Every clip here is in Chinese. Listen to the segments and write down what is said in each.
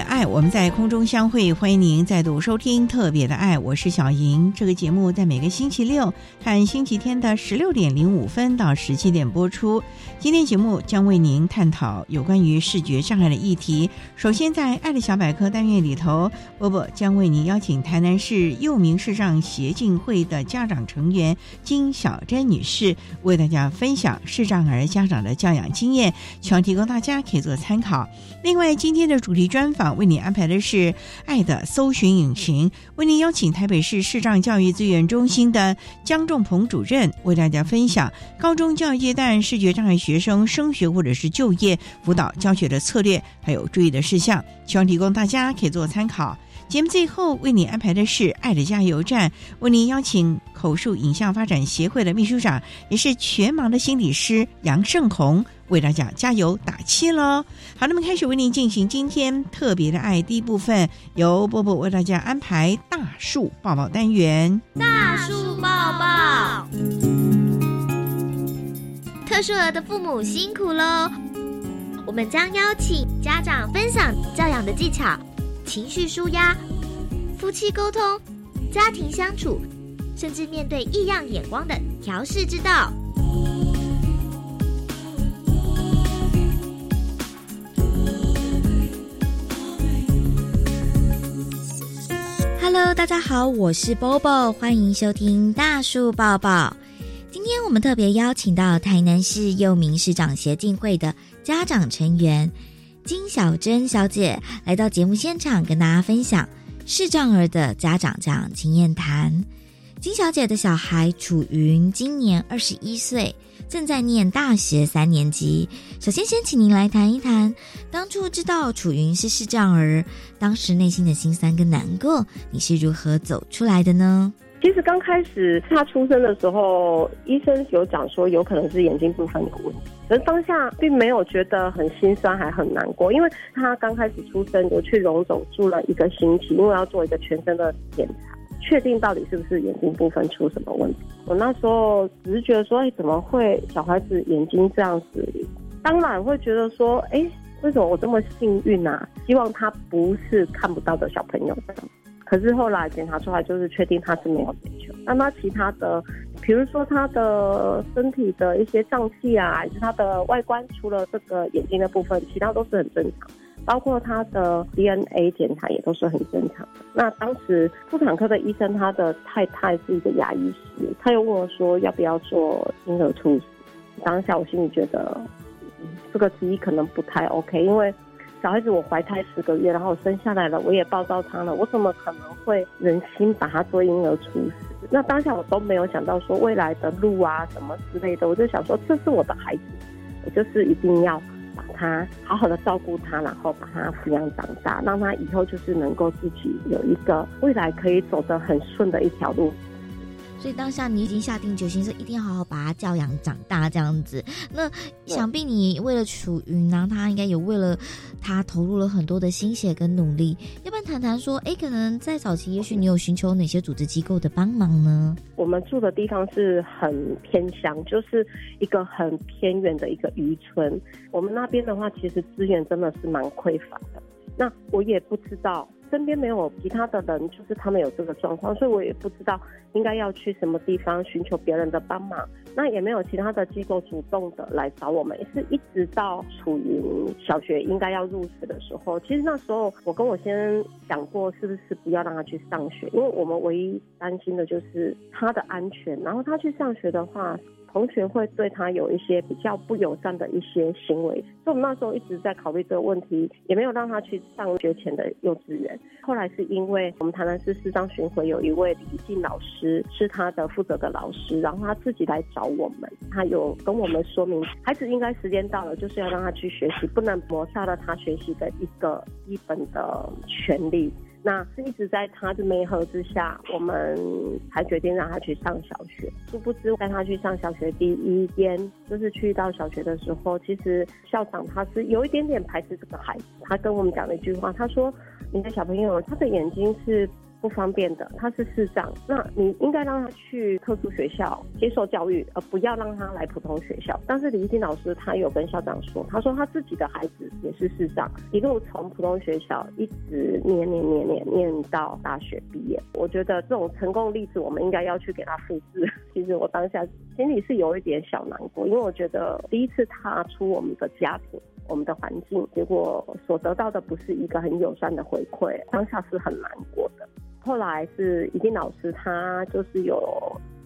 爱，我们在空中相会。欢迎您再度收听《特别的爱》，我是小莹。这个节目在每个星期六和星期天的十六点零五分到十七点播出。今天节目将为您探讨有关于视觉障碍的议题。首先，在“爱的小百科”单元里头，波波将为您邀请台南市幼明视障协进会的家长成员金小珍女士，为大家分享视障儿家长的教养经验，希望提供大家可以做参考。另外，今天的主题专访为你安排的是《爱的搜寻引擎》，为您邀请台北市视障教育资源中心的江仲鹏主任为大家分享高中教育阶段视觉障碍学生升学或者是就业辅导教学的策略，还有注意的事项，希望提供大家可以做参考。节目最后为你安排的是《爱的加油站》，为您邀请口述影像发展协会的秘书长，也是全盲的心理师杨胜红。为大家加油打气喽！好，那么开始为您进行今天特别的爱第一部分，由波波为大家安排大树抱抱单元。大树抱抱，特殊儿的父母辛苦喽！我们将邀请家长分享教养的技巧、情绪舒压、夫妻沟通、家庭相处，甚至面对异样眼光的调试之道。Hello，大家好，我是 Bobo，欢迎收听大树抱抱。今天我们特别邀请到台南市幼民市长协进会的家长成员金小珍小姐来到节目现场，跟大家分享视障儿的家长讲经验谈。金小姐的小孩楚云今年二十一岁。正在念大学三年级。首先，先请您来谈一谈，当初知道楚云是视障儿，当时内心的心酸跟难过，你是如何走出来的呢？其实刚开始他出生的时候，医生有讲说有可能是眼睛部分有问题，可是当下并没有觉得很心酸，还很难过，因为他刚开始出生，我去荣总住了一个星期，因为要做一个全身的检查。确定到底是不是眼睛部分出什么问题？我那时候只是觉得说，哎，怎么会小孩子眼睛这样子？当然会觉得说，哎，为什么我这么幸运啊？希望他不是看不到的小朋友。可是后来检查出来，就是确定他是没有眼球。那他其他的，比如说他的身体的一些脏器啊，还是他的外观，除了这个眼睛的部分，其他都是很正常。包括他的 DNA 检查也都是很正常的。那当时妇产科的医生，他的太太是一个牙医师，他又问我说要不要做婴儿猝死。当下我心里觉得，这个提议可能不太 OK，因为小孩子我怀胎十个月，然后生下来了，我也抱到他了，我怎么可能会忍心把他做婴儿猝死？那当下我都没有想到说未来的路啊什么之类的，我就想说这是我的孩子，我就是一定要。他好好的照顾他，然后把他抚养长大，让他以后就是能够自己有一个未来可以走得很顺的一条路。所以当下你已经下定决心，是一定要好好把他教养长大这样子。那想必你为了楚云呢，他应该也为了他投入了很多的心血跟努力。要不然谈谈说，哎，可能在早期，也许你有寻求哪些组织机构的帮忙呢？我们住的地方是很偏乡，就是一个很偏远的一个渔村。我们那边的话，其实资源真的是蛮匮乏的。那我也不知道。身边没有其他的人，就是他们有这个状况，所以我也不知道应该要去什么地方寻求别人的帮忙。那也没有其他的机构主动的来找我们，也是一直到处于小学应该要入学的时候。其实那时候我跟我先生讲过，是不是不要让他去上学，因为我们唯一担心的就是他的安全。然后他去上学的话。同学会对他有一些比较不友善的一些行为，所以我们那时候一直在考虑这个问题，也没有让他去上学前的幼稚园。后来是因为我们台南市市长巡回有一位李静老师是他的负责的老师，然后他自己来找我们，他有跟我们说明，孩子应该时间到了，就是要让他去学习，不能抹杀了他学习的一个基本的权利。那是一直在他的媒合之下，我们才决定让他去上小学。殊不知带他去上小学第一天，就是去到小学的时候，其实校长他是有一点点排斥这个孩子。他跟我们讲了一句话，他说：“你的小朋友，他的眼睛是。”不方便的，他是视障，那你应该让他去特殊学校接受教育，而不要让他来普通学校。但是李一金老师他有跟校长说，他说他自己的孩子也是视障，一路从普通学校一直念念念念念到大学毕业。我觉得这种成功例子，我们应该要去给他复制。其实我当下心里是有一点小难过，因为我觉得第一次踏出我们的家庭、我们的环境，结果所得到的不是一个很友善的回馈，当下是很难过的。后来是一定老师，他就是有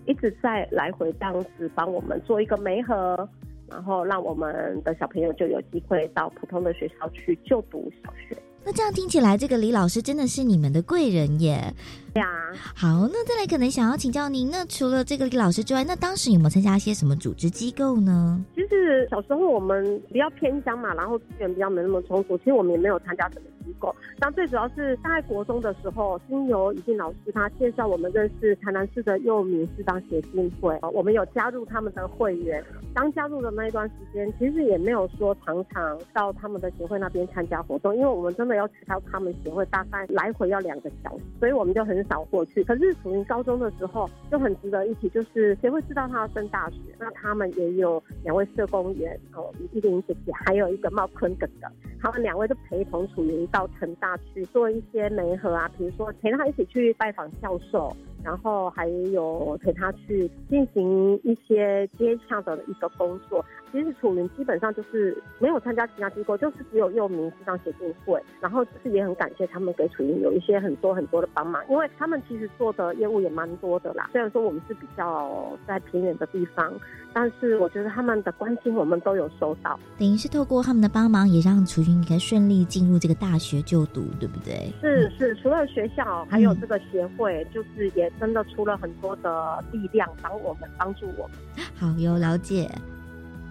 一直在来回当时帮我们做一个媒合，然后让我们的小朋友就有机会到普通的学校去就读小学。那这样听起来，这个李老师真的是你们的贵人耶。呀，好，那再来可能想要请教您，那除了这个李老师之外，那当时有没有参加一些什么组织机构呢？其实小时候我们比较偏乡嘛，然后资源比较没那么充足，其实我们也没有参加什么机构。但最主要是大概国中的时候，经由一定老师他介绍我们认识台南市的幼民适当协进会，我们有加入他们的会员。刚加入的那一段时间，其实也没有说常常到他们的协会那边参加活动，因为我们真的要去到他们协会，大概来回要两个小时，所以我们就很。找过去，可是楚云高中的时候就很值得一提，就是谁会知道他要升大学？那他们也有两位社工员哦，一林姐姐，还有一个茂坤哥哥，他们两位就陪同楚云到成大去做一些媒合啊，比如说陪他一起去拜访教授。然后还有陪他去进行一些接洽的一个工作。其实楚云基本上就是没有参加其他机构，就是只有幼民市场协进会。然后就是也很感谢他们给楚云有一些很多很多的帮忙，因为他们其实做的业务也蛮多的啦。虽然说我们是比较在偏远的地方。但是我觉得他们的关心我们都有收到，等于是透过他们的帮忙，也让楚云可以顺利进入这个大学就读，对不对？是是，除了学校，还有这个协会，就是也真的出了很多的力量帮我们帮助我们。好，有了解。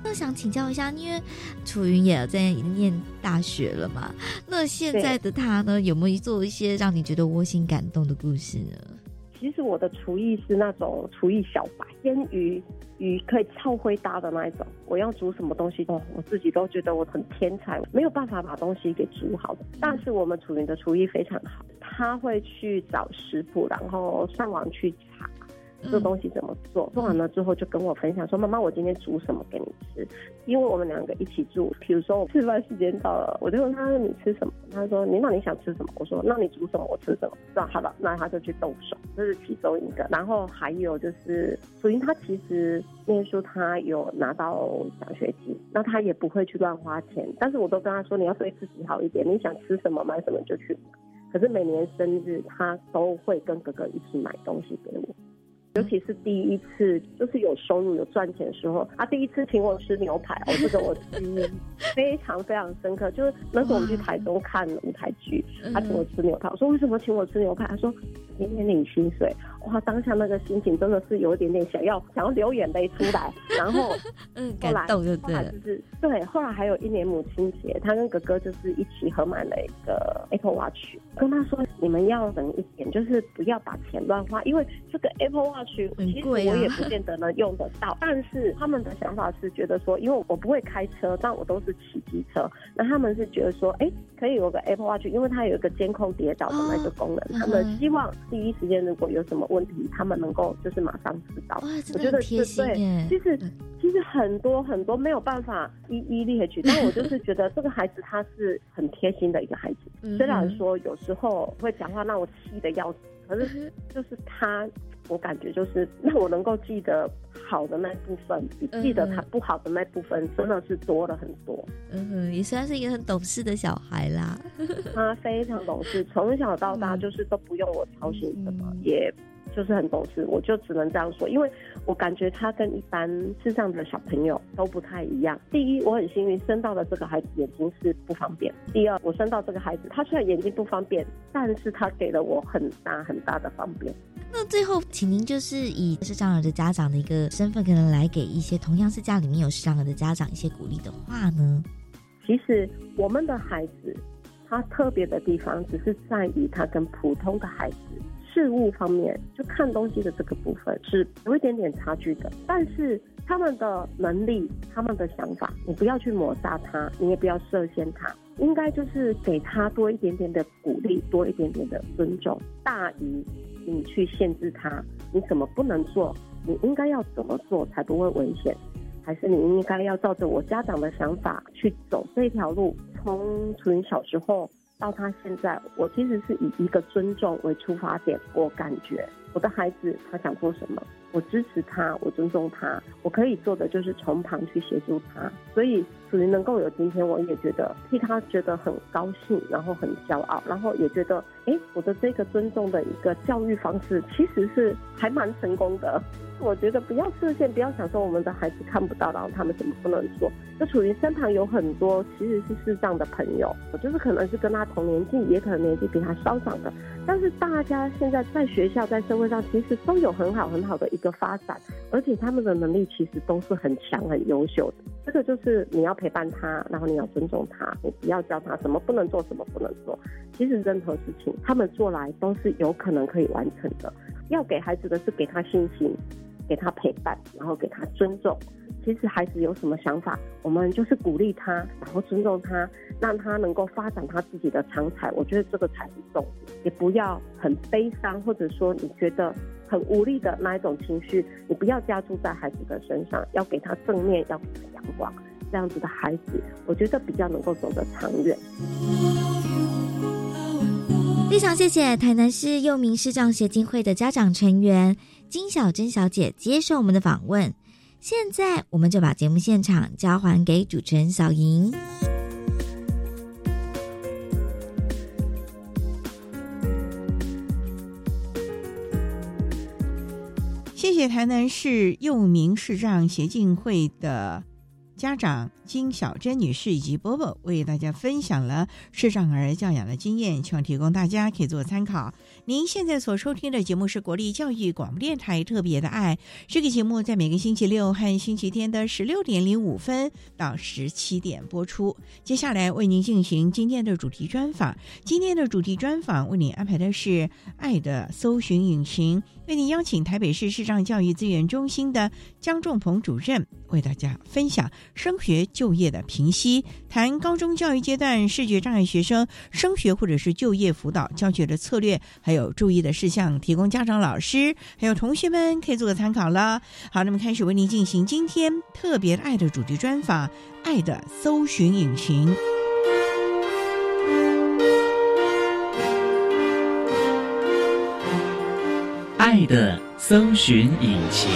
那想请教一下，因为楚云也在念大学了嘛，那现在的他呢，有没有做一些让你觉得窝心感动的故事呢？其实我的厨艺是那种厨艺小白，煎鱼鱼可以超会搭的那一种。我要煮什么东西哦，我自己都觉得我很天才，没有办法把东西给煮好的。但是我们楚云的厨艺非常好，他会去找食谱，然后上网去查。这东西怎么做？做完了之后就跟我分享说：“妈妈，我今天煮什么给你吃？”因为我们两个一起住，比如说我吃饭时间到了，我就问他说：“你吃什么？”他说：“你那你想吃什么？”我说：“那你煮什么，我吃什么。”那好了，那他就去动手，这是其中一个。然后还有就是，楚云他其实念书他有拿到奖学金，那他也不会去乱花钱。但是我都跟他说：“你要对自己好一点，你想吃什么买什么就去买。”可是每年生日他都会跟哥哥一起买东西给我。尤其是第一次，就是有收入、有赚钱的时候，他第一次请我吃牛排，我这个我记忆 非常非常深刻。就是那时候我们去台中看舞台剧，他请我吃牛排，我说为什么请我吃牛排？他说今天领薪水。哇，当下那个心情真的是有一点点想要想要流眼泪出来。然后，嗯，感动就对了。就是对，后来还有一年母亲节，他跟哥哥就是一起合买了一个 Apple Watch，跟他说你们要省一点，就是不要把钱乱花，因为这个 Apple Watch 其实我也不见得能用得到。但是他们的想法是觉得说，因为我不会开车，但我都是骑机车，那他们是觉得说，哎，可以有个 Apple Watch，因为它有一个监控跌倒的那个功能，他们希望第一时间如果有什么问题，他们能够就是马上知道。我觉得贴心对，其实其实很多很多没有办法一一列举，但我就是觉得这个孩子他是很贴心的一个孩子，虽然说有时候会讲话让我气的要死，可是就是他，我感觉就是让我能够记得好的那部分，比记得他不好的那部分真的是多了很多。嗯哼，也算是一个很懂事的小孩啦。他非常懂事，从小到大就是都不用我操心什么，也。就是很懂事，我就只能这样说，因为我感觉他跟一般世上的小朋友都不太一样。第一，我很幸运生到的这个孩子眼睛是不方便；第二，我生到这个孩子，他虽然眼睛不方便，但是他给了我很大很大的方便。那最后，请您就是以视障儿的家长的一个身份，可能来给一些同样是家里面有视障儿的家长一些鼓励的话呢？其实我们的孩子，他特别的地方，只是在于他跟普通的孩子。事物方面，就看东西的这个部分是有一点点差距的，但是他们的能力、他们的想法，你不要去抹杀他，你也不要设限他，应该就是给他多一点点的鼓励，多一点点的尊重，大于你去限制他，你怎么不能做？你应该要怎么做才不会危险？还是你应该要照着我家长的想法去走这条路？从从小时候。到他现在，我其实是以一个尊重为出发点。我感觉我的孩子他想做什么，我支持他，我尊重他。我可以做的就是从旁去协助他。所以属于能够有今天，我也觉得替他觉得很高兴，然后很骄傲，然后也觉得，哎，我的这个尊重的一个教育方式其实是还蛮成功的。我觉得不要设限，不要想说我们的孩子看不到，然后他们怎么不能做？就处于身旁有很多其实是视障的朋友，就是可能是跟他同年纪，也可能年纪比他稍长的。但是大家现在在学校、在社会上，其实都有很好很好的一个发展，而且他们的能力其实都是很强、很优秀的。这个就是你要陪伴他，然后你要尊重他，你不要教他什么不能做，什么不能做。其实任何事情他们做来都是有可能可以完成的。要给孩子的是给他信心。给他陪伴，然后给他尊重。其实孩子有什么想法，我们就是鼓励他，然后尊重他，让他能够发展他自己的长才。我觉得这个才是重点。也不要很悲伤，或者说你觉得很无力的那一种情绪，你不要加注在孩子的身上，要给他正面，要给他阳光。这样子的孩子，我觉得比较能够走得长远。非常谢谢台南市幼民视障协进会的家长成员。金小珍小姐接受我们的访问，现在我们就把节目现场交还给主持人小莹。谢谢台南市幼民市障协进会的家长。金小珍女士以及波波为大家分享了视障儿教养的经验，希望提供大家可以做参考。您现在所收听的节目是国立教育广播电台特别的爱，这个节目在每个星期六和星期天的十六点零五分到十七点播出。接下来为您进行今天的主题专访，今天的主题专访为您安排的是《爱的搜寻引擎》，为您邀请台北市视障教育资源中心的江仲鹏主任为大家分享升学。就业的评析，谈高中教育阶段视觉障碍学生升学或者是就业辅导教学的策略，还有注意的事项，提供家长、老师还有同学们可以做个参考了。好，那么开始为您进行今天特别爱的主题专访，《爱的搜寻引擎》，爱的搜寻引擎。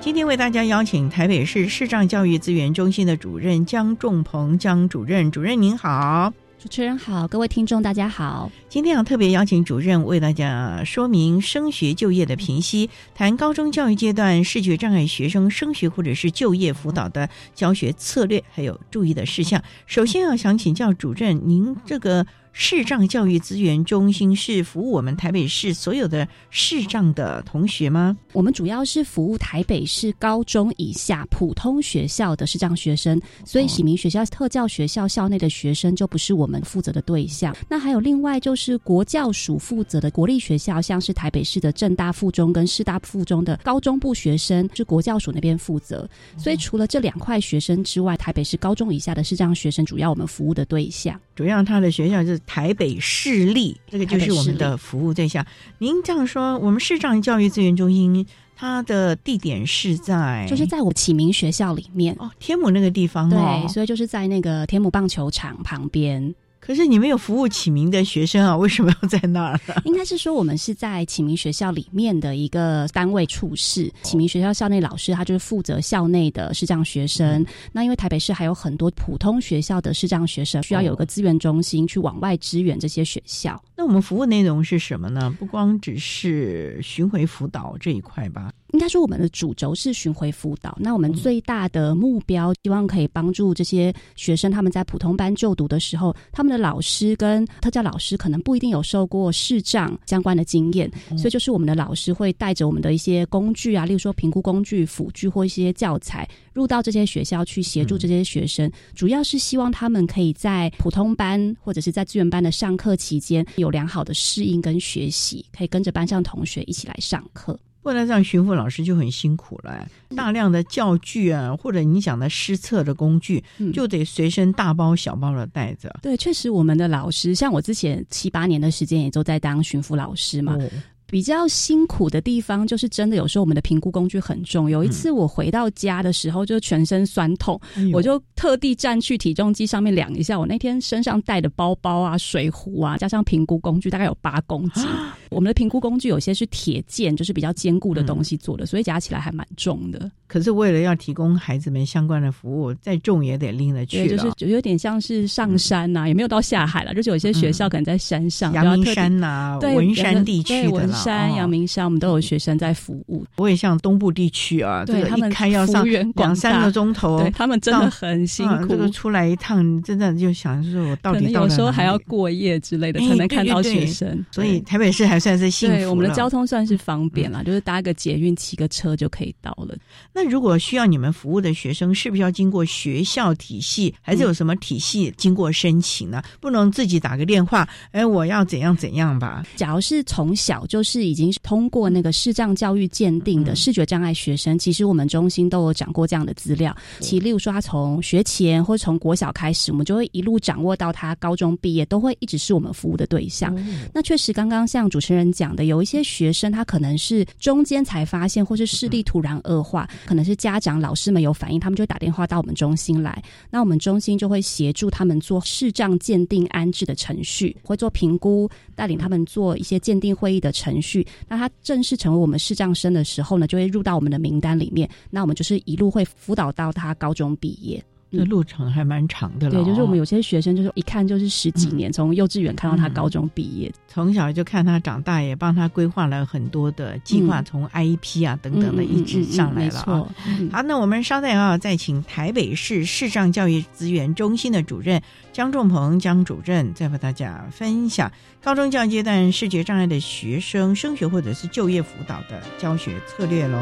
今天为大家邀请台北市视障教育资源中心的主任江仲鹏江主任，主任您好，主持人好，各位听众大家好。今天要特别邀请主任为大家说明升学就业的评析，谈高中教育阶段视觉障碍学生升学或者是就业辅导的教学策略，还有注意的事项。首先要想请教主任，您这个。视障教育资源中心是服务我们台北市所有的视障的同学吗？我们主要是服务台北市高中以下普通学校的视障学生，所以启明学校特教学校校内的学生就不是我们负责的对象。那还有另外就是国教署负责的国立学校，像是台北市的正大附中跟师大附中的高中部学生，是国教署那边负责。所以除了这两块学生之外，台北市高中以下的视障学生主要我们服务的对象。主要他的学校是台北市立，这个就是我们的服务对象。您这样说，我们市障教育资源中心，它的地点是在，就是在我启明学校里面哦，天母那个地方哦，对，所以就是在那个天母棒球场旁边。可是你们有服务启明的学生啊？为什么要在那儿？应该是说我们是在启明学校里面的一个单位处室。启明学校校内老师他就是负责校内的视障学生。那因为台北市还有很多普通学校的视障学生，需要有个资源中心去往外支援这些学校。那我们服务内容是什么呢？不光只是巡回辅导这一块吧。应该说，我们的主轴是巡回辅导。那我们最大的目标，希望可以帮助这些学生，他们在普通班就读的时候，他们的老师跟特教老师可能不一定有受过视障相关的经验，所以就是我们的老师会带着我们的一些工具啊，例如说评估工具、辅具或一些教材，入到这些学校去协助这些学生，主要是希望他们可以在普通班或者是在资源班的上课期间有良好的适应跟学习，可以跟着班上同学一起来上课。不然这样巡抚老师就很辛苦了，大量的教具啊，或者你讲的施测的工具，就得随身大包小包的带着。对，确实我们的老师，像我之前七八年的时间，也都在当巡抚老师嘛。比较辛苦的地方就是真的有时候我们的评估工具很重。有一次我回到家的时候就全身酸痛，我就特地站去体重机上面量一下，我那天身上带的包包啊、水壶啊，加上评估工具大概有八公斤。我们的评估工具有些是铁件，就是比较坚固的东西做的，所以夹起来还蛮重的。可是为了要提供孩子们相关的服务，再重也得拎得去就是就有点像是上山呐，也没有到下海了，就是有些学校可能在山上，阳明山呐、文山地区的啦。山、阳明山，我们都有学生在服务。我也像东部地区啊，对他们开要上两三个钟头，对他们真的很辛苦。这个出来一趟，真的就想说，我到底有时候还要过夜之类的，才能看到学生。所以台北市还算是幸福，我们的交通算是方便了，就是搭个捷运、骑个车就可以到了。那如果需要你们服务的学生，是不是要经过学校体系，还是有什么体系经过申请呢？不能自己打个电话，哎，我要怎样怎样吧？假如是从小就是已经通过那个视障教育鉴定的视觉障碍学生，其实我们中心都有掌过这样的资料。其例如说，他从学前或从国小开始，我们就会一路掌握到他高中毕业，都会一直是我们服务的对象。那确实，刚刚像主持人讲的，有一些学生他可能是中间才发现，或是视力突然恶化，可能是家长、老师们有反应，他们就打电话到我们中心来。那我们中心就会协助他们做视障鉴定安置的程序，会做评估，带领他们做一些鉴定会议的程程序。那他正式成为我们视障生的时候呢，就会入到我们的名单里面。那我们就是一路会辅导到他高中毕业。这路程还蛮长的了。对，就是我们有些学生，就是一看就是十几年，从幼稚园看到他高中毕业，从小就看他长大，也帮他规划了很多的计划，从 IEP 啊等等的一直上来了啊。好，那我们稍待啊，再请台北市视障教育资源中心的主任江仲鹏江主任，再和大家分享高中教育阶段视觉障碍的学生升学或者是就业辅导的教学策略喽。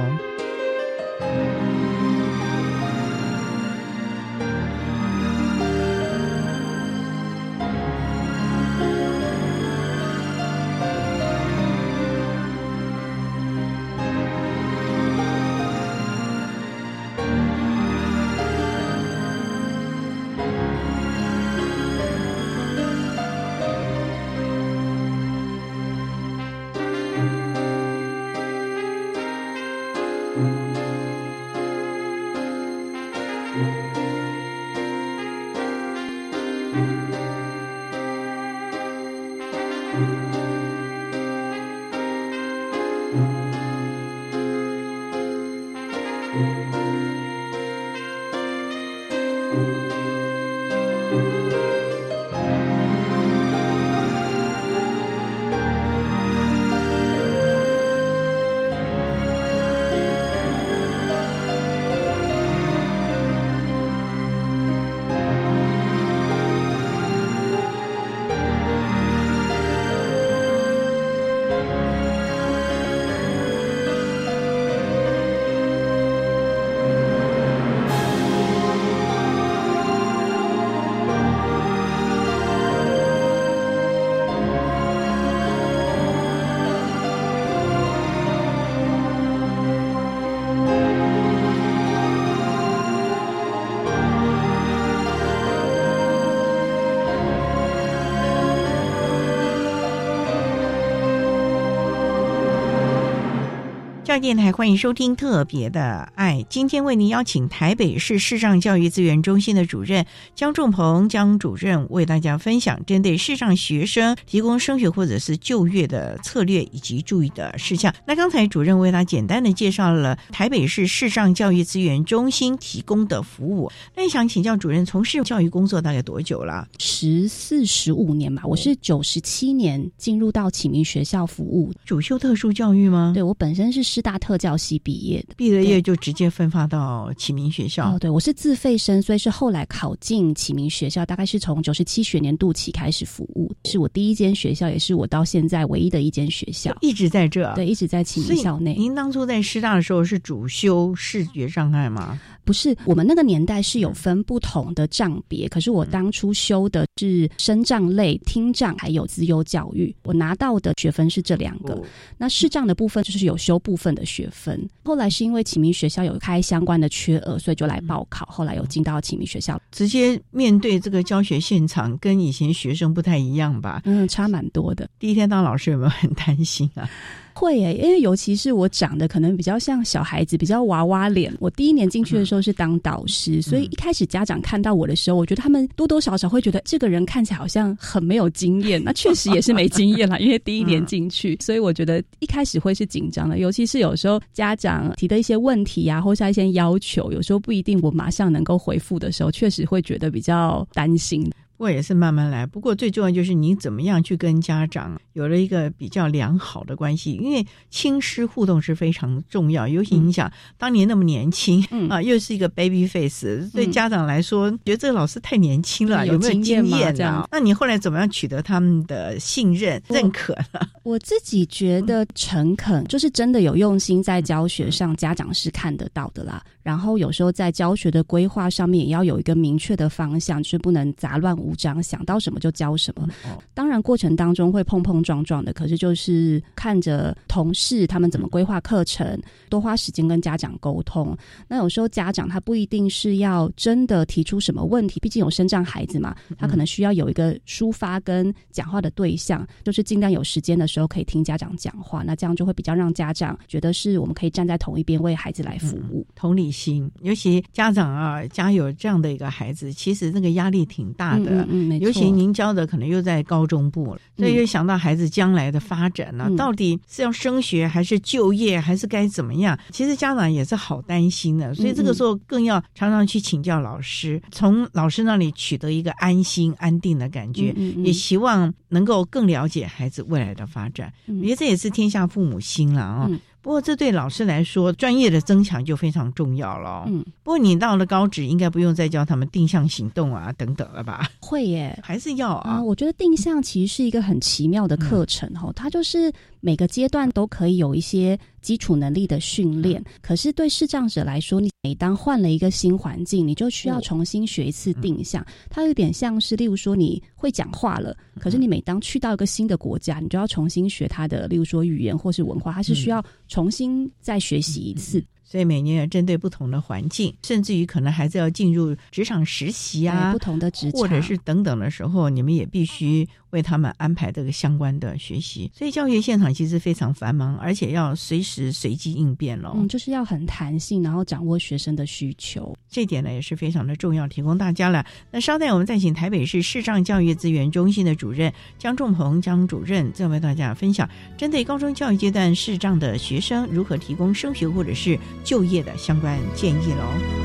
教电台欢迎收听《特别的》，今天为您邀请台北市视障教育资源中心的主任江仲鹏江主任为大家分享针对视障学生提供升学或者是就业的策略以及注意的事项。那刚才主任为他简单的介绍了台北市视障教育资源中心提供的服务。那想请教主任，从事教育工作大概多久了？十四十五年吧，我是九十七年进入到启明学校服务，主修特殊教育吗？对我本身是师大特教系毕业的，毕了业就直接分发到启明学校。哦，对我是自费生，所以是后来考进启明学校，大概是从九十七学年度起开始服务，是我第一间学校，也是我到现在唯一的一间学校，一直在这。对，一直在启明校内。您当初在师大的时候是主修视觉障碍吗？不是，我们那个年代是有分不同的账别，可是我当初修的是声障类、听障还有资优教育，我拿到的学分是这两个。那视障的部分就是有修部分的学分。后来是因为启明学校有开相关的缺额，所以就来报考。后来有进到启明学校，直接面对这个教学现场，跟以前学生不太一样吧？嗯，差蛮多的。第一天当老师有没有很担心啊？会诶，因为尤其是我长得可能比较像小孩子，比较娃娃脸。我第一年进去的时候是当导师，所以一开始家长看到我的时候，我觉得他们多多少少会觉得这个人看起来好像很没有经验。那确实也是没经验啦，因为第一年进去，所以我觉得一开始会是紧张的。尤其是有时候家长提的一些问题啊，或是一些要求，有时候不一定我马上能够回复的时候，确实会觉得比较担心。不过也是慢慢来。不过最重要就是你怎么样去跟家长有了一个比较良好的关系，因为亲师互动是非常重要。尤其你想当年那么年轻啊，又是一个 baby face，对家长来说觉得这个老师太年轻了，有没有经验啊？那你后来怎么样取得他们的信任认可呢？我自己觉得诚恳，就是真的有用心在教学上，家长是看得到的啦。然后有时候在教学的规划上面也要有一个明确的方向，就是不能杂乱无章，想到什么就教什么。当然过程当中会碰碰撞撞的，可是就是看着同事他们怎么规划课程，多花时间跟家长沟通。那有时候家长他不一定是要真的提出什么问题，毕竟有生障孩子嘛，他可能需要有一个抒发跟讲话的对象，就是尽量有时间的时候可以听家长讲话，那这样就会比较让家长觉得是我们可以站在同一边为孩子来服务，同理。心，尤其家长啊，家有这样的一个孩子，其实那个压力挺大的。嗯，没错。尤其您教的可能又在高中部了，所以又想到孩子将来的发展呢，到底是要升学还是就业，还是该怎么样？其实家长也是好担心的，所以这个时候更要常常去请教老师，从老师那里取得一个安心、安定的感觉，也希望能够更了解孩子未来的发展。我觉得这也是天下父母心了啊。不过，这对老师来说，专业的增强就非常重要了。嗯，不过你到了高职，应该不用再教他们定向行动啊等等了吧？会耶，还是要啊？我觉得定向其实是一个很奇妙的课程哈，它就是每个阶段都可以有一些。基础能力的训练，可是对视障者来说，你每当换了一个新环境，你就需要重新学一次定向。它有点像是，例如说你会讲话了，可是你每当去到一个新的国家，你就要重新学它的，例如说语言或是文化，它是需要重新再学习一次。所以每年要针对不同的环境，甚至于可能孩子要进入职场实习啊，不同的职场或者是等等的时候，你们也必须为他们安排这个相关的学习。所以教育现场其实非常繁忙，而且要随时随机应变喽。嗯，就是要很弹性，然后掌握学生的需求，这点呢也是非常的重要，提供大家了。那稍待，我们再请台北市视障教育资源中心的主任江仲鹏江主任，再为大家分享针对高中教育阶段视障的学生如何提供升学或者是。就业的相关建议喽。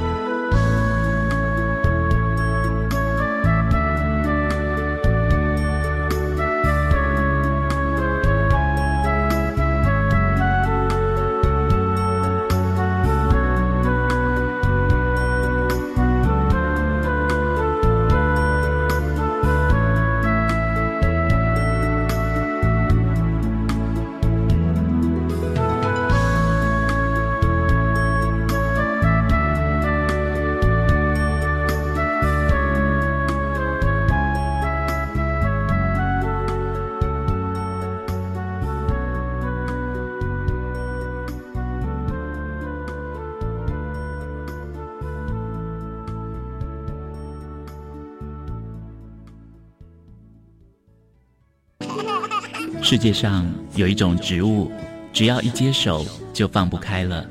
世界上有一种植物，只要一接手就放不开了。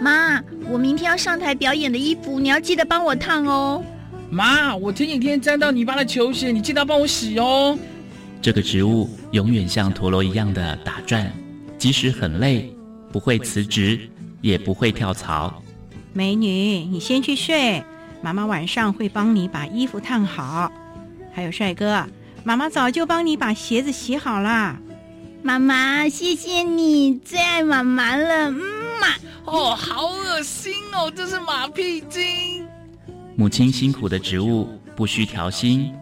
妈，我明天要上台表演的衣服，你要记得帮我烫哦。妈，我前几天沾到泥巴的球鞋，你记得帮我洗哦。这个植物永远像陀螺一样的打转，即使很累，不会辞职，也不会跳槽。美女，你先去睡，妈妈晚上会帮你把衣服烫好。还有帅哥，妈妈早就帮你把鞋子洗好了。妈妈，谢谢你，最爱妈妈了，嗯嘛。哦，好恶心哦，这是马屁精。母亲辛苦的植物不需调薪，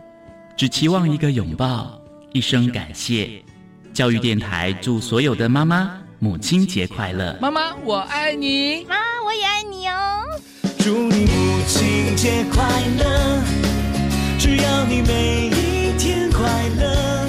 只期望一个拥抱，一声感谢。教育电台祝所有的妈妈母亲节快乐！妈妈，我爱你。妈，我也爱你哦。祝你母亲节快乐！只要你每一天快乐。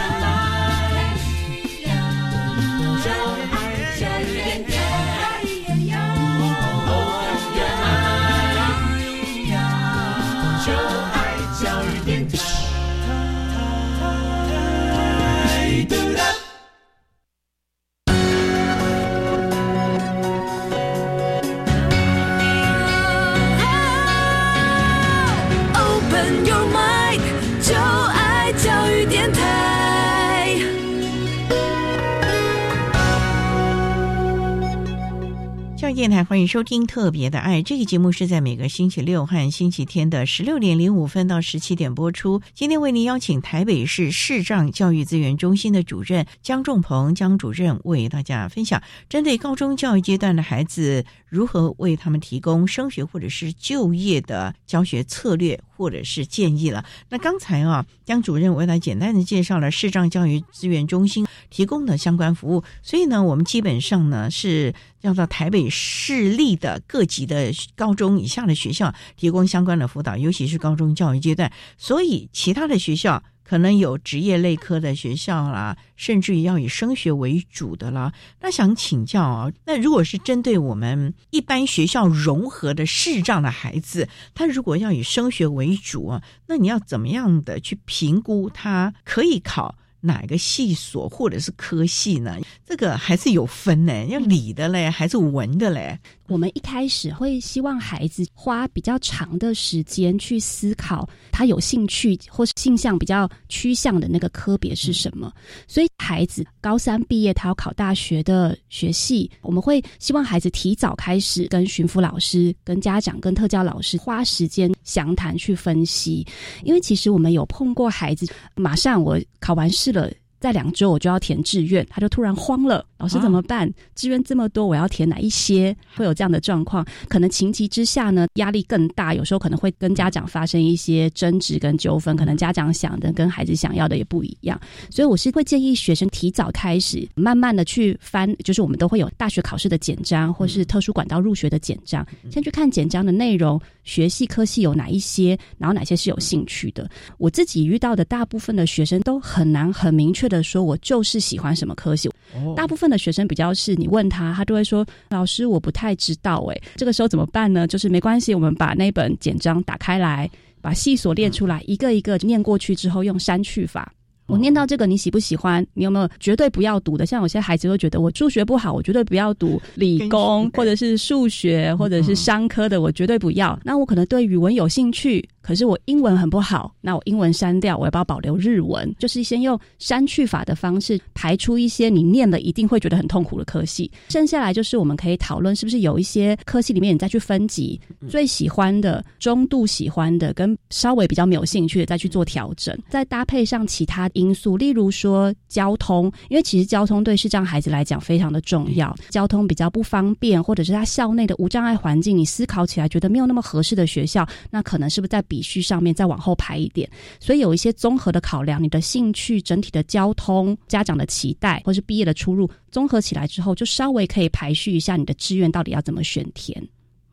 电台欢迎收听《特别的爱》这个节目，是在每个星期六和星期天的十六点零五分到十七点播出。今天为您邀请台北市视障教育资源中心的主任江仲鹏江主任为大家分享，针对高中教育阶段的孩子，如何为他们提供升学或者是就业的教学策略或者是建议了。那刚才啊，江主任为他简单的介绍了视障教育资源中心提供的相关服务，所以呢，我们基本上呢是要到台北。市立的各级的高中以下的学校提供相关的辅导，尤其是高中教育阶段。所以，其他的学校可能有职业类科的学校啦，甚至于要以升学为主的啦。那想请教啊，那如果是针对我们一般学校融合的视障的孩子，他如果要以升学为主啊，那你要怎么样的去评估他可以考？哪个系所或者是科系呢？这个还是有分呢，要理的嘞，还是文的嘞？我们一开始会希望孩子花比较长的时间去思考他有兴趣或是性向比较趋向的那个科别是什么。所以孩子高三毕业，他要考大学的学系，我们会希望孩子提早开始跟巡抚老师、跟家长、跟特教老师花时间详谈去分析。因为其实我们有碰过孩子，马上我考完试了。在两周我就要填志愿，他就突然慌了，老师怎么办？志愿这么多，我要填哪一些？会有这样的状况，可能情急之下呢，压力更大，有时候可能会跟家长发生一些争执跟纠纷，可能家长想的跟孩子想要的也不一样，所以我是会建议学生提早开始，慢慢的去翻，就是我们都会有大学考试的简章，或是特殊管道入学的简章，先去看简章的内容，学系科系有哪一些，然后哪些是有兴趣的。我自己遇到的大部分的学生都很难很明确。的说，我就是喜欢什么科系。大部分的学生比较是，你问他，他都会说：“老师，我不太知道。”哎，这个时候怎么办呢？就是没关系，我们把那本简章打开来，把系所列出来，一个一个念过去之后，用删去法。我念到这个，你喜不喜欢？你有没有绝对不要读的？像有些孩子会觉得我数学不好，我绝对不要读理工或者是数学或者是商科的，我绝对不要。那我可能对语文有兴趣，可是我英文很不好，那我英文删掉，我要不要保留日文？就是先用删去法的方式排出一些你念了一定会觉得很痛苦的科系，剩下来就是我们可以讨论是不是有一些科系里面你再去分级，最喜欢的、中度喜欢的跟稍微比较没有兴趣的再去做调整，再搭配上其他因素，例如说交通，因为其实交通对视障孩子来讲非常的重要，交通比较不方便，或者是他校内的无障碍环境，你思考起来觉得没有那么合适的学校，那可能是不是在笔序上面再往后排一点？所以有一些综合的考量，你的兴趣、整体的交通、家长的期待，或是毕业的出入，综合起来之后，就稍微可以排序一下你的志愿到底要怎么选填。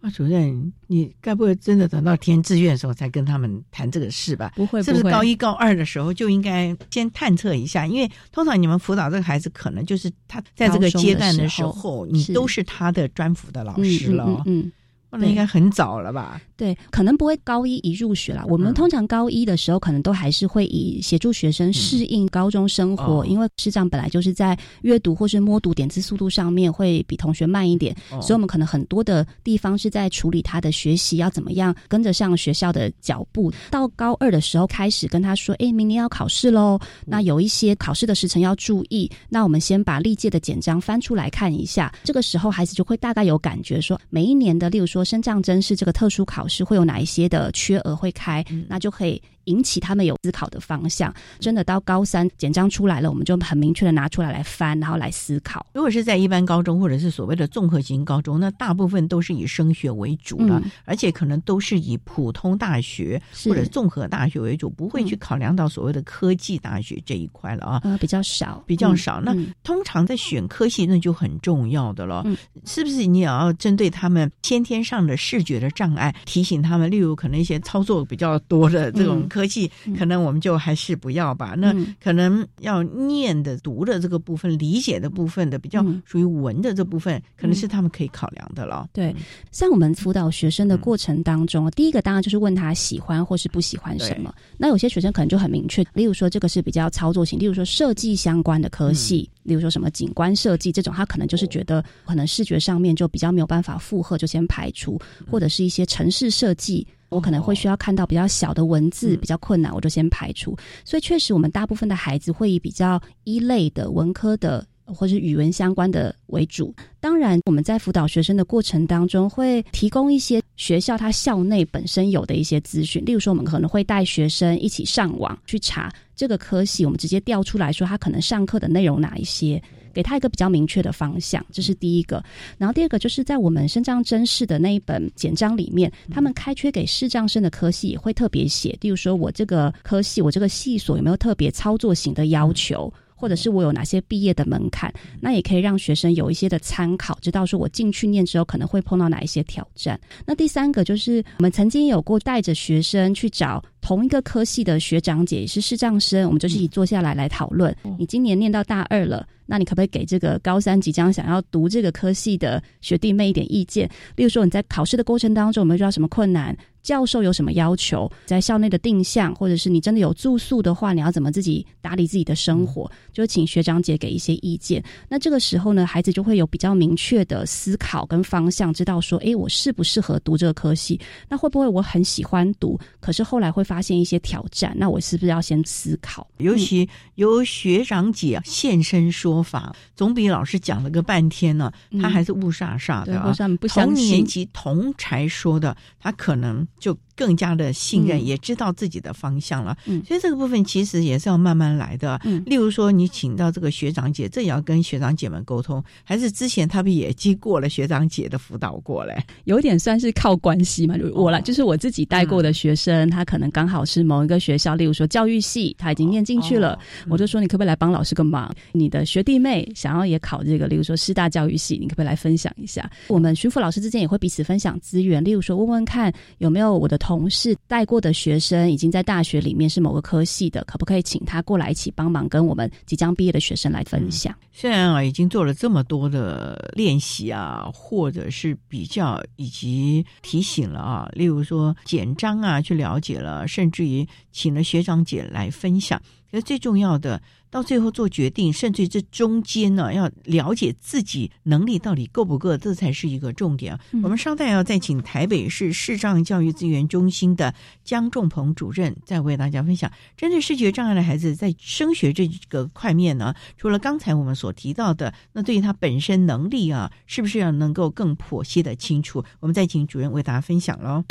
啊，主任，你该不会真的等到填志愿的时候才跟他们谈这个事吧？不会，是不是高一高二的时候就应该先探测一下？因为通常你们辅导这个孩子，可能就是他在这个阶段的时候，你都是他的专辅的老师了。嗯。那应该很早了吧？对，可能不会高一一入学啦。我们通常高一的时候，可能都还是会以协助学生适应高中生活，因为师长本来就是在阅读或是摸读点字速度上面会比同学慢一点，所以我们可能很多的地方是在处理他的学习要怎么样跟着上学校的脚步。到高二的时候开始跟他说：“哎，明年要考试喽，那有一些考试的时程要注意。那我们先把历届的简章翻出来看一下。这个时候孩子就会大概有感觉，说每一年的，例如说。”说升降真是这个特殊考试会有哪一些的缺额会开，那就可以。引起他们有思考的方向，真的到高三简章出来了，我们就很明确的拿出来来翻，然后来思考。如果是在一般高中或者是所谓的综合型高中，那大部分都是以升学为主的，而且可能都是以普通大学或者综合大学为主，不会去考量到所谓的科技大学这一块了啊。呃，比较少，比较少。那通常在选科系，那就很重要的了。是不是你也要针对他们先天上的视觉的障碍，提醒他们，例如可能一些操作比较多的这种。科技可能我们就还是不要吧。那可能要念的、读的这个部分、理解的部分的，比较属于文的这部分，可能是他们可以考量的了。对，像我们辅导学生的过程当中，第一个当然就是问他喜欢或是不喜欢什么。那有些学生可能就很明确，例如说这个是比较操作型，例如说设计相关的科系，例如说什么景观设计这种，他可能就是觉得可能视觉上面就比较没有办法负荷，就先排除，或者是一些城市设计。我可能会需要看到比较小的文字，比较困难，我就先排除。所以确实，我们大部分的孩子会以比较一类的文科的或是语文相关的为主。当然，我们在辅导学生的过程当中，会提供一些学校它校内本身有的一些资讯。例如说，我们可能会带学生一起上网去查这个科系，我们直接调出来说他可能上课的内容哪一些。给他一个比较明确的方向，这是第一个。然后第二个就是在我们身障真试的那一本简章里面，他们开缺给视障生的科系也会特别写，例如说我这个科系，我这个系所有没有特别操作型的要求。或者是我有哪些毕业的门槛，那也可以让学生有一些的参考，知道说我进去念之后可能会碰到哪一些挑战。那第三个就是我们曾经有过带着学生去找同一个科系的学长姐，也是视障生，我们就一起坐下来来讨论。你今年念到大二了，那你可不可以给这个高三即将想要读这个科系的学弟妹一点意见？例如说你在考试的过程当中有没有遇到什么困难？教授有什么要求？在校内的定向，或者是你真的有住宿的话，你要怎么自己打理自己的生活？就请学长姐给一些意见。那这个时候呢，孩子就会有比较明确的思考跟方向，知道说，哎，我适不适合读这个科系？那会不会我很喜欢读，可是后来会发现一些挑战？那我是不是要先思考？尤其由学长姐现身说法，总比老师讲了个半天呢，他还是雾煞煞的啊。同年级同才说的，他可能。就更加的信任，也知道自己的方向了。嗯，所以这个部分其实也是要慢慢来的。嗯，例如说你请到这个学长姐，这也要跟学长姐们沟通，还是之前他们也经过了学长姐的辅导过嘞？有点算是靠关系嘛。我来就是我自己带过的学生，他可能刚好是某一个学校，例如说教育系，他已经念进去了，我就说你可不可以来帮老师个忙？你的学弟妹想要也考这个，例如说师大教育系，你可不可以来分享一下？我们徐福老师之间也会彼此分享资源，例如说问问看有没有我的同。事带过的学生已经在大学里面是某个科系的，可不可以请他过来一起帮忙，跟我们即将毕业的学生来分享？虽然啊，已经做了这么多的练习啊，或者是比较以及提醒了啊，例如说简章啊，去了解了，甚至于请了学长姐来分享。可是最重要的，到最后做决定，甚至这中间呢，要了解自己能力到底够不够，这才是一个重点啊。我们稍待要再请台北市视障教育资源中心的江仲鹏主任，再为大家分享针对视觉障碍的孩子在升学这个块面呢，除了刚才我们所所提到的，那对于他本身能力啊，是不是要能够更剖析的清楚？我们再请主任为大家分享喽。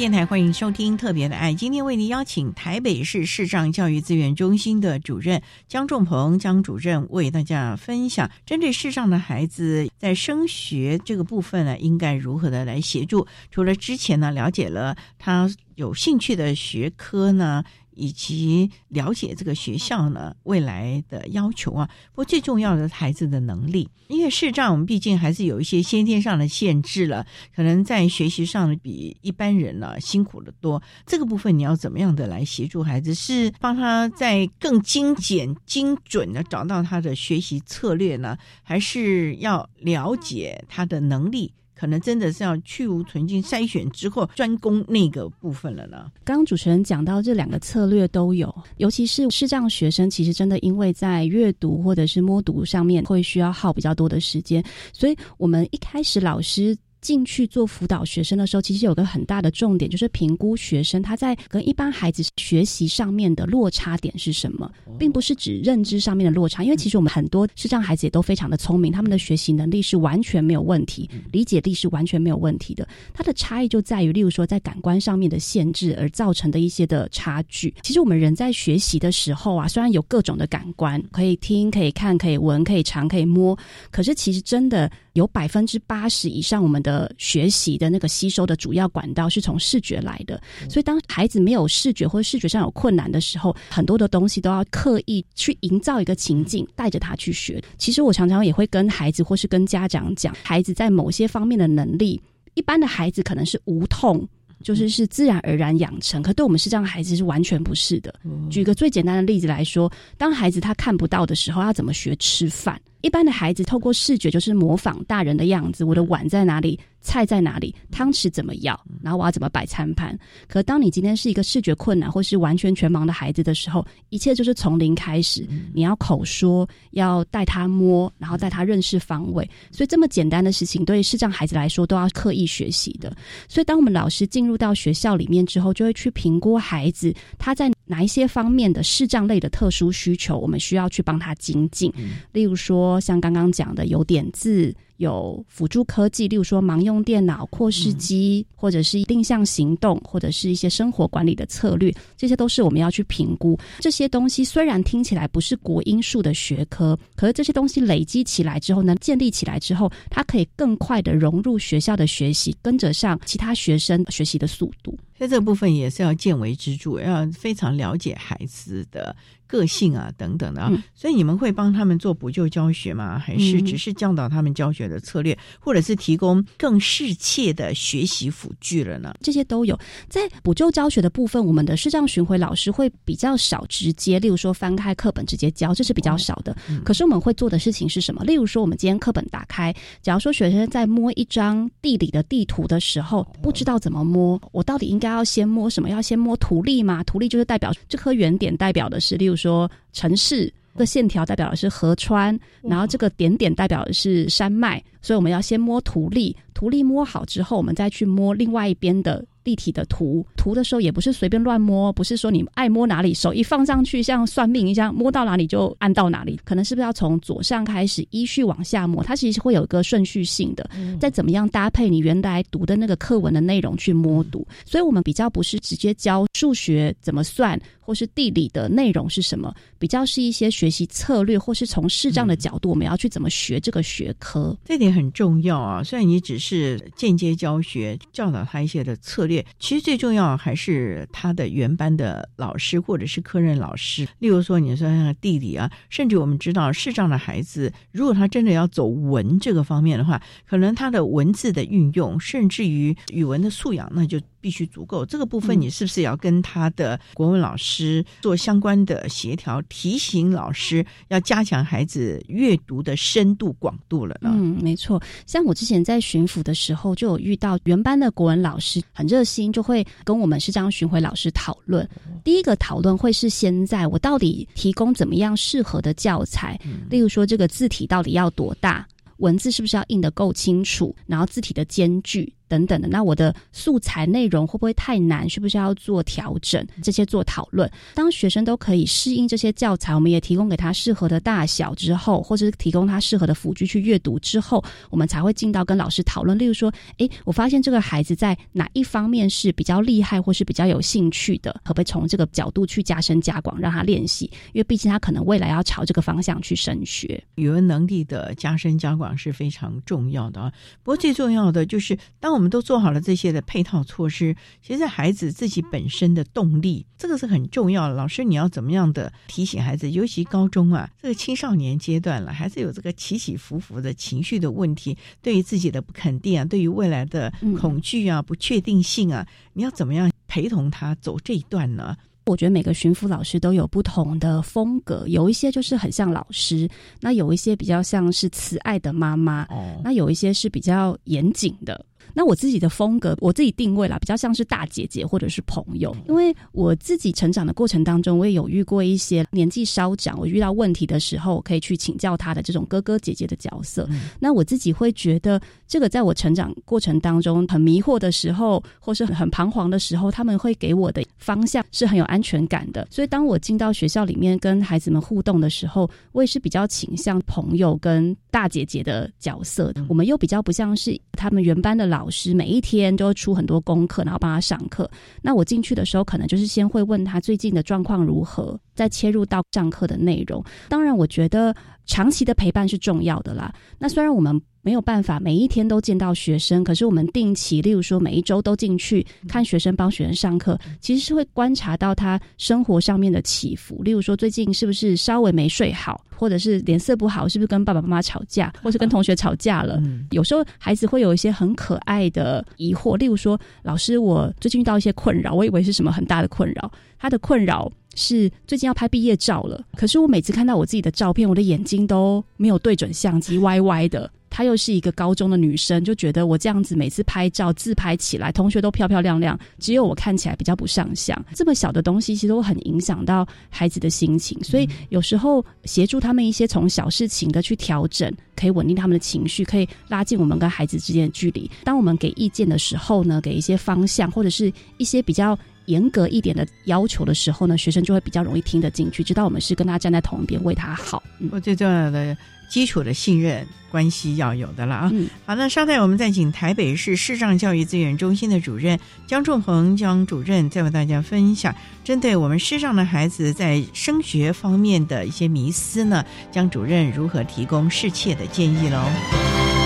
电台欢迎收听《特别的爱》，今天为您邀请台北市视障教育资源中心的主任江仲鹏江主任为大家分享，针对视障的孩子在升学这个部分呢，应该如何的来协助。除了之前呢了解了他有兴趣的学科呢。以及了解这个学校呢未来的要求啊，不过最重要的孩子的能力，因为视障我们毕竟还是有一些先天上的限制了，可能在学习上比一般人呢辛苦的多。这个部分你要怎么样的来协助孩子？是帮他在更精简、精准的找到他的学习策略呢，还是要了解他的能力？可能真的是要去无存菁筛选之后专攻那个部分了呢。刚刚主持人讲到这两个策略都有，尤其是视障学生，其实真的因为在阅读或者是摸读上面会需要耗比较多的时间，所以我们一开始老师。进去做辅导学生的时候，其实有个很大的重点，就是评估学生他在跟一般孩子学习上面的落差点是什么，并不是指认知上面的落差。因为其实我们很多视障孩子也都非常的聪明，他们的学习能力是完全没有问题，理解力是完全没有问题的。它的差异就在于，例如说在感官上面的限制而造成的一些的差距。其实我们人在学习的时候啊，虽然有各种的感官，可以听、可以看、可以闻、可以尝、可以摸，可是其实真的有百分之八十以上我们的。学习的那个吸收的主要管道是从视觉来的，所以当孩子没有视觉或者视觉上有困难的时候，很多的东西都要刻意去营造一个情境，带着他去学。其实我常常也会跟孩子或是跟家长讲，孩子在某些方面的能力，一般的孩子可能是无痛，就是是自然而然养成，可对我们是这样孩子是完全不是的。举个最简单的例子来说，当孩子他看不到的时候，要怎么学吃饭？一般的孩子透过视觉就是模仿大人的样子，我的碗在哪里，菜在哪里，汤匙怎么要，然后我要怎么摆餐盘。可当你今天是一个视觉困难或是完全全盲的孩子的时候，一切就是从零开始，你要口说，要带他摸，然后带他认识方位。所以这么简单的事情，对视障孩子来说都要刻意学习的。所以当我们老师进入到学校里面之后，就会去评估孩子他在哪一些方面的视障类的特殊需求，我们需要去帮他精进。例如说。像刚刚讲的，有点字。有辅助科技，例如说盲用电脑、扩视机，或者是定向行动，或者是一些生活管理的策略，这些都是我们要去评估。这些东西虽然听起来不是国英数的学科，可是这些东西累积起来之后呢，建立起来之后，它可以更快的融入学校的学习，跟着上其他学生学习的速度。在这个部分也是要见微知著，要非常了解孩子的个性啊等等的啊。所以你们会帮他们做补救教学吗？还是只是教导他们教学？的策略，或者是提供更适切的学习辅具了呢？这些都有。在补救教学的部分，我们的视障巡回老师会比较少直接，例如说翻开课本直接教，这是比较少的。可是我们会做的事情是什么？例如说，我们今天课本打开，假如说学生在摸一张地理的地图的时候，不知道怎么摸，我到底应该要先摸什么？要先摸图例吗？图例就是代表这颗圆点，代表的是，例如说城市。这线条代表的是河川，然后这个点点代表的是山脉，所以我们要先摸图例，图例摸好之后，我们再去摸另外一边的。立体的图图的时候也不是随便乱摸，不是说你爱摸哪里，手一放上去像算命一样，摸到哪里就按到哪里。可能是不是要从左上开始依序往下摸？它其实会有一个顺序性的，再怎么样搭配你原来读的那个课文的内容去摸读。所以我们比较不是直接教数学怎么算，或是地理的内容是什么，比较是一些学习策略，或是从视障的角度，我们要去怎么学这个学科。这点很重要啊！虽然你只是间接教学，教导他一些的策略。其实最重要还是他的原班的老师或者是科任老师。例如说，你说像弟弟啊，甚至我们知道视障的孩子，如果他真的要走文这个方面的话，可能他的文字的运用，甚至于语文的素养，那就。必须足够，这个部分你是不是也要跟他的国文老师做相关的协调，提醒老师要加强孩子阅读的深度广度了呢？嗯，没错。像我之前在巡抚的时候，就有遇到原班的国文老师很热心，就会跟我们是这样巡回老师讨论。第一个讨论会是先在我到底提供怎么样适合的教材，例如说这个字体到底要多大，文字是不是要印得够清楚，然后字体的间距。等等的，那我的素材内容会不会太难？需不需要做调整？这些做讨论。当学生都可以适应这些教材，我们也提供给他适合的大小之后，或者是提供他适合的辅具去阅读之后，我们才会进到跟老师讨论。例如说，诶，我发现这个孩子在哪一方面是比较厉害，或是比较有兴趣的，可不可以从这个角度去加深加广，让他练习？因为毕竟他可能未来要朝这个方向去升学。语文能力的加深加广是非常重要的啊。不过最重要的就是当我我们都做好了这些的配套措施，其实孩子自己本身的动力，这个是很重要的。老师，你要怎么样的提醒孩子？尤其高中啊，这个青少年阶段了，孩子有这个起起伏伏的情绪的问题，对于自己的不肯定啊，对于未来的恐惧啊、不确定性啊，你要怎么样陪同他走这一段呢？我觉得每个巡抚老师都有不同的风格，有一些就是很像老师，那有一些比较像是慈爱的妈妈，那有一些是比较严谨的。那我自己的风格，我自己定位啦，比较像是大姐姐或者是朋友。因为我自己成长的过程当中，我也有遇过一些年纪稍长，我遇到问题的时候可以去请教他的这种哥哥姐姐的角色。那我自己会觉得，这个在我成长过程当中很迷惑的时候，或是很彷徨的时候，他们会给我的方向是很有安全感的。所以当我进到学校里面跟孩子们互动的时候，我也是比较倾向朋友跟大姐姐的角色。我们又比较不像是他们原班的老。老师每一天都会出很多功课，然后帮他上课。那我进去的时候，可能就是先会问他最近的状况如何，再切入到上课的内容。当然，我觉得长期的陪伴是重要的啦。那虽然我们。没有办法每一天都见到学生，可是我们定期，例如说每一周都进去看学生，帮学生上课，其实是会观察到他生活上面的起伏。例如说最近是不是稍微没睡好，或者是脸色不好，是不是跟爸爸妈妈吵架，或是跟同学吵架了？有时候孩子会有一些很可爱的疑惑，例如说老师，我最近遇到一些困扰，我以为是什么很大的困扰，他的困扰是最近要拍毕业照了，可是我每次看到我自己的照片，我的眼睛都没有对准相机，歪歪的。她又是一个高中的女生，就觉得我这样子每次拍照自拍起来，同学都漂漂亮亮，只有我看起来比较不上相。这么小的东西，其实都很影响到孩子的心情。所以有时候协助他们一些从小事情的去调整，可以稳定他们的情绪，可以拉近我们跟孩子之间的距离。当我们给意见的时候呢，给一些方向或者是一些比较严格一点的要求的时候呢，学生就会比较容易听得进去，知道我们是跟他站在同一边，为他好。我最重要的。基础的信任关系要有的了啊！好，那稍待我们再请台北市视障教育资源中心的主任江仲鹏江主任再为大家分享针对我们视障的孩子在升学方面的一些迷思呢，江主任如何提供适切的建议喽？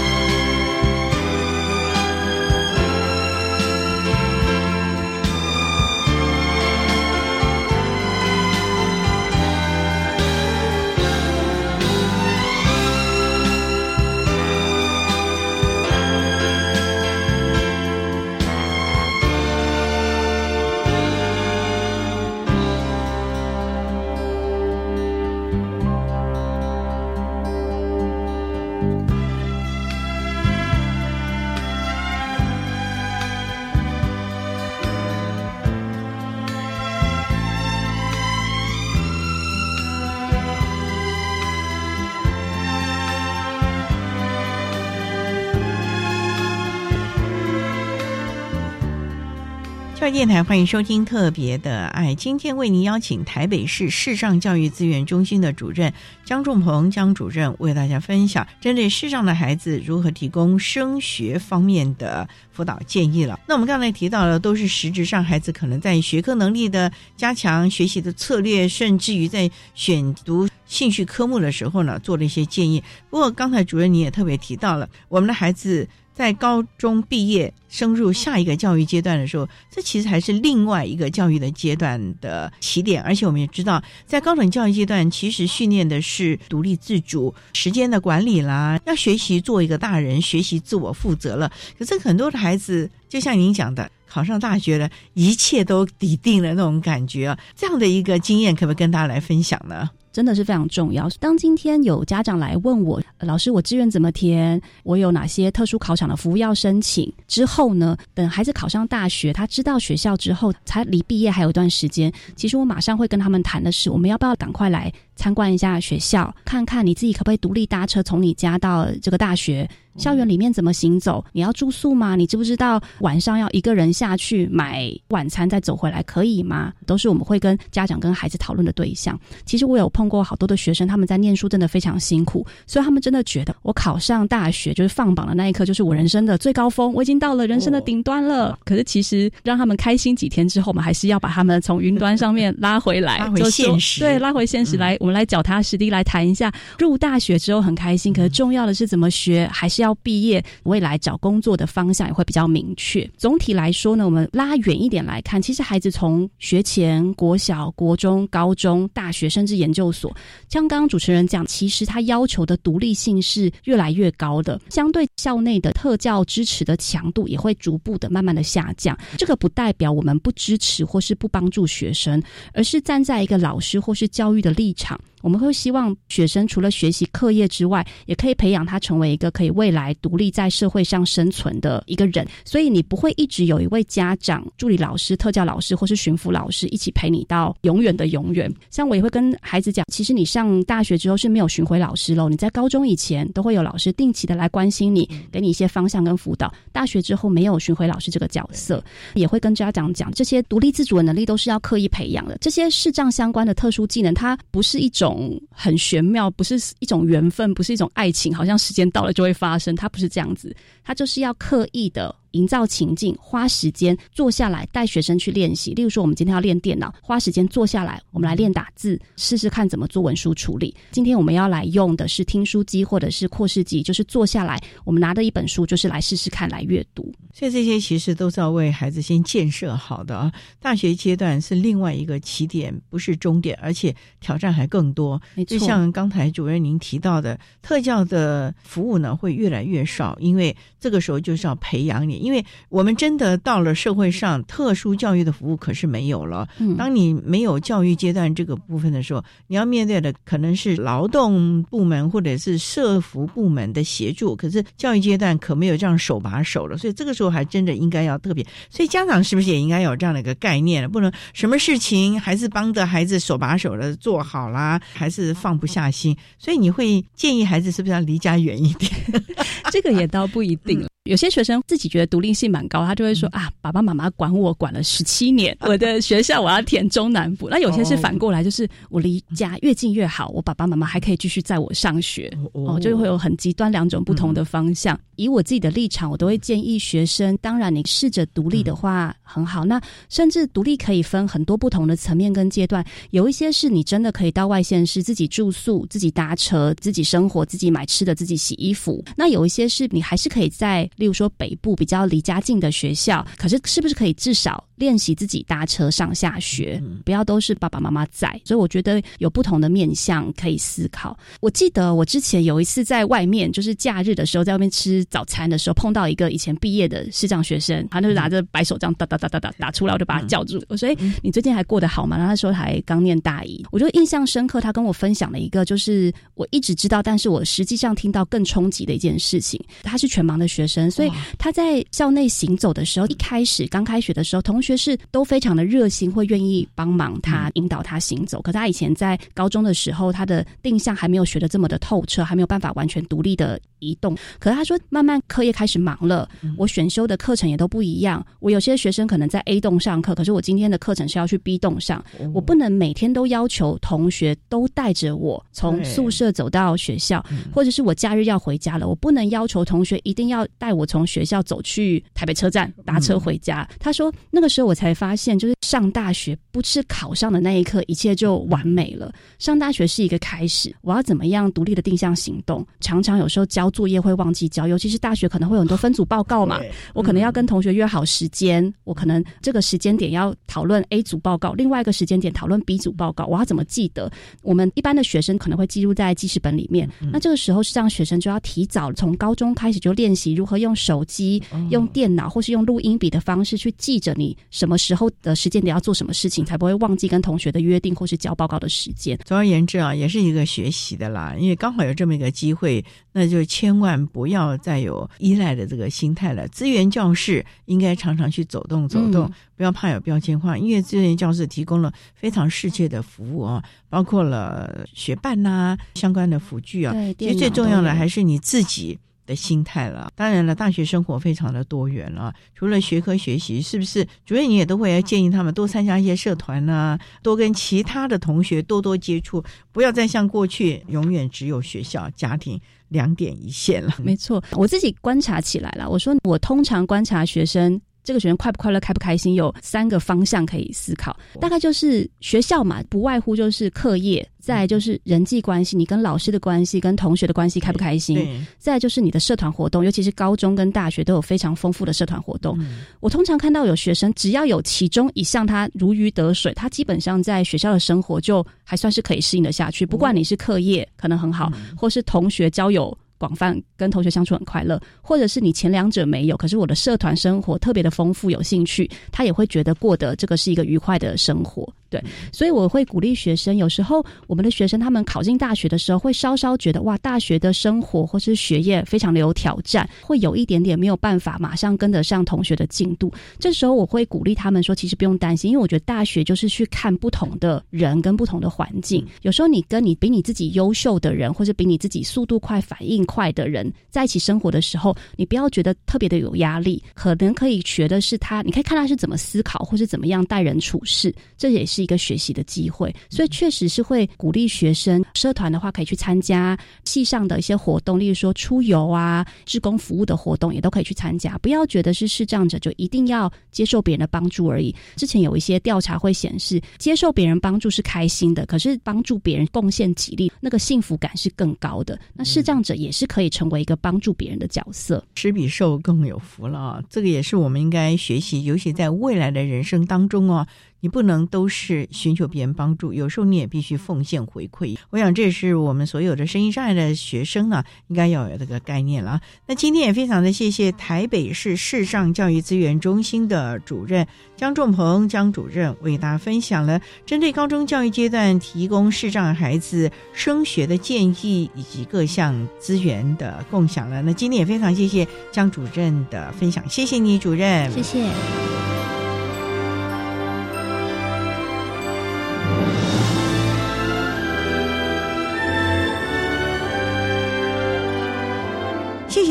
电台欢迎收听特别的爱，今天为您邀请台北市视障教育资源中心的主任江仲鹏江主任为大家分享针对视障的孩子如何提供升学方面的辅导建议了。那我们刚才提到的都是实质上孩子可能在学科能力的加强、学习的策略，甚至于在选读兴趣科目的时候呢，做了一些建议。不过刚才主任你也特别提到了，我们的孩子。在高中毕业升入下一个教育阶段的时候，这其实还是另外一个教育的阶段的起点。而且我们也知道，在高等教育阶段，其实训练的是独立自主、时间的管理啦，要学习做一个大人，学习自我负责了。可是很多的孩子，就像您讲的，考上大学了，一切都抵定了那种感觉，这样的一个经验，可不可以跟大家来分享呢？真的是非常重要。当今天有家长来问我，老师，我志愿怎么填？我有哪些特殊考场的服务要申请？之后呢，等孩子考上大学，他知道学校之后，才离毕业还有一段时间。其实我马上会跟他们谈的是，我们要不要赶快来参观一下学校，看看你自己可不可以独立搭车从你家到这个大学。校园里面怎么行走？你要住宿吗？你知不知道晚上要一个人下去买晚餐再走回来可以吗？都是我们会跟家长跟孩子讨论的对象。其实我有碰过好多的学生，他们在念书真的非常辛苦，所以他们真的觉得我考上大学就是放榜的那一刻，就是我人生的最高峰，我已经到了人生的顶端了。可是其实让他们开心几天之后，我们还是要把他们从云端上面拉回来，拉回现实。对，拉回现实来，我们来脚踏实地来谈一下。入大学之后很开心，可是重要的是怎么学，还是要毕业，未来找工作的方向也会比较明确。总体来说呢，我们拉远一点来看，其实孩子从学前、国小、国中、高中、大学，甚至研究所，像刚刚主持人讲，其实他要求的独立性是越来越高的，相对校内的特教支持的强度也会逐步的慢慢的下降。这个不代表我们不支持或是不帮助学生，而是站在一个老师或是教育的立场。场。我们会希望学生除了学习课业之外，也可以培养他成为一个可以未来独立在社会上生存的一个人。所以你不会一直有一位家长、助理老师、特教老师或是巡抚老师一起陪你到永远的永远。像我也会跟孩子讲，其实你上大学之后是没有巡回老师喽。你在高中以前都会有老师定期的来关心你，给你一些方向跟辅导。大学之后没有巡回老师这个角色，也会跟家长讲，这些独立自主的能力都是要刻意培养的。这些视障相关的特殊技能，它不是一种。很玄妙，不是一种缘分，不是一种爱情，好像时间到了就会发生，它不是这样子，它就是要刻意的。营造情境，花时间坐下来带学生去练习。例如说，我们今天要练电脑，花时间坐下来，我们来练打字，试试看怎么做文书处理。今天我们要来用的是听书机或者是扩视机，就是坐下来，我们拿着一本书，就是来试试看来阅读。所以这些其实都是要为孩子先建设好的啊。大学阶段是另外一个起点，不是终点，而且挑战还更多。就像刚才主任您提到的，特教的服务呢会越来越少，因为这个时候就是要培养你。因为我们真的到了社会上，特殊教育的服务可是没有了。当你没有教育阶段这个部分的时候，你要面对的可能是劳动部门或者是社服部门的协助。可是教育阶段可没有这样手把手了，所以这个时候还真的应该要特别。所以家长是不是也应该有这样的一个概念了不能什么事情还是帮着孩子手把手的做好啦，还是放不下心？所以你会建议孩子是不是要离家远一点？这个也倒不一定了。有些学生自己觉得独立性蛮高，他就会说啊，爸爸妈妈管我管了十七年，我的学校我要填中南部。那有些是反过来，就是我离家越近越好，我爸爸妈妈还可以继续载我上学。哦，就会有很极端两种不同的方向。以我自己的立场，我都会建议学生，当然你试着独立的话很好。那甚至独立可以分很多不同的层面跟阶段，有一些是你真的可以到外县市自己住宿、自己搭车、自己生活、自己买吃的、自己洗衣服。那有一些是你还是可以在。例如说北部比较离家近的学校，可是是不是可以至少练习自己搭车上下学，不要都是爸爸妈妈在？所以我觉得有不同的面向可以思考。我记得我之前有一次在外面，就是假日的时候在外面吃早餐的时候，碰到一个以前毕业的视障学生，他就拿着白手杖哒哒哒哒哒打出来，我就把他叫住。我说：“哎，你最近还过得好吗？”然后他说还刚念大一，我就印象深刻。他跟我分享了一个，就是我一直知道，但是我实际上听到更冲击的一件事情。他是全盲的学生。所以他在校内行走的时候，一开始刚开学的时候，同学是都非常的热心，会愿意帮忙他引导他行走。可他以前在高中的时候，他的定向还没有学的这么的透彻，还没有办法完全独立的移动。可是他说，慢慢课业开始忙了，我选修的课程也都不一样。我有些学生可能在 A 栋上课，可是我今天的课程是要去 B 栋上，我不能每天都要求同学都带着我从宿舍走到学校，或者是我假日要回家了，我不能要求同学一定要带。我从学校走去台北车站搭车回家。他说，那个时候我才发现，就是上大学不是考上的那一刻，一切就完美了。上大学是一个开始，我要怎么样独立的定向行动？常常有时候焦作业会忘记交，尤其是大学可能会有很多分组报告嘛，我可能要跟同学约好时间，我可能这个时间点要讨论 A 组报告，另外一个时间点讨论 B 组报告，我要怎么记得？我们一般的学生可能会记录在记事本里面，那这个时候是让学生就要提早从高中开始就练习如何用手机、用电脑或是用录音笔的方式去记着你什么时候的时间点要做什么事情，才不会忘记跟同学的约定或是交报告的时间。总而言之啊，也是一个学习的啦，因为刚好有这么一个机会，那就千万不要再有依赖的这个心态了。资源教室应该常常去走动走动，不要怕有标签化，因为资源教室提供了非常世界的服务啊，包括了学伴呐相关的辅具啊。其实最重要的还是你自己。的心态了，当然了，大学生活非常的多元了。除了学科学习，是不是主任你也都会建议他们多参加一些社团呢？多跟其他的同学多多接触，不要再像过去永远只有学校、家庭两点一线了。没错，我自己观察起来了。我说，我通常观察学生。这个学生快不快乐、开不开心，有三个方向可以思考。大概就是学校嘛，不外乎就是课业，再就是人际关系，你跟老师的关系、跟同学的关系开不开心。再就是你的社团活动，尤其是高中跟大学都有非常丰富的社团活动。我通常看到有学生，只要有其中一项他如鱼得水，他基本上在学校的生活就还算是可以适应的下去。不管你是课业可能很好，或是同学交友。广泛跟同学相处很快乐，或者是你前两者没有，可是我的社团生活特别的丰富，有兴趣，他也会觉得过得这个是一个愉快的生活。对，所以我会鼓励学生。有时候我们的学生他们考进大学的时候，会稍稍觉得哇，大学的生活或是学业非常的有挑战，会有一点点没有办法马上跟得上同学的进度。这时候我会鼓励他们说，其实不用担心，因为我觉得大学就是去看不同的人跟不同的环境。有时候你跟你比你自己优秀的人，或者比你自己速度快、反应快的人在一起生活的时候，你不要觉得特别的有压力。可能可以学的是他，你可以看他是怎么思考，或是怎么样待人处事，这也是。一个学习的机会，所以确实是会鼓励学生社团的话，可以去参加系上的一些活动，例如说出游啊、志工服务的活动，也都可以去参加。不要觉得是视障者就一定要接受别人的帮助而已。之前有一些调查会显示，接受别人帮助是开心的，可是帮助别人贡献己力，那个幸福感是更高的。那视障者也是可以成为一个帮助别人的角色，施比受更有福了啊！这个也是我们应该学习，尤其在未来的人生当中哦。你不能都是寻求别人帮助，有时候你也必须奉献回馈。我想这是我们所有的声音障碍的学生呢，应该要有这个概念了。那今天也非常的谢谢台北市视障教育资源中心的主任江仲鹏江主任为大家分享了针对高中教育阶段提供视障孩子升学的建议以及各项资源的共享了。那今天也非常谢谢江主任的分享，谢谢你主任，谢谢。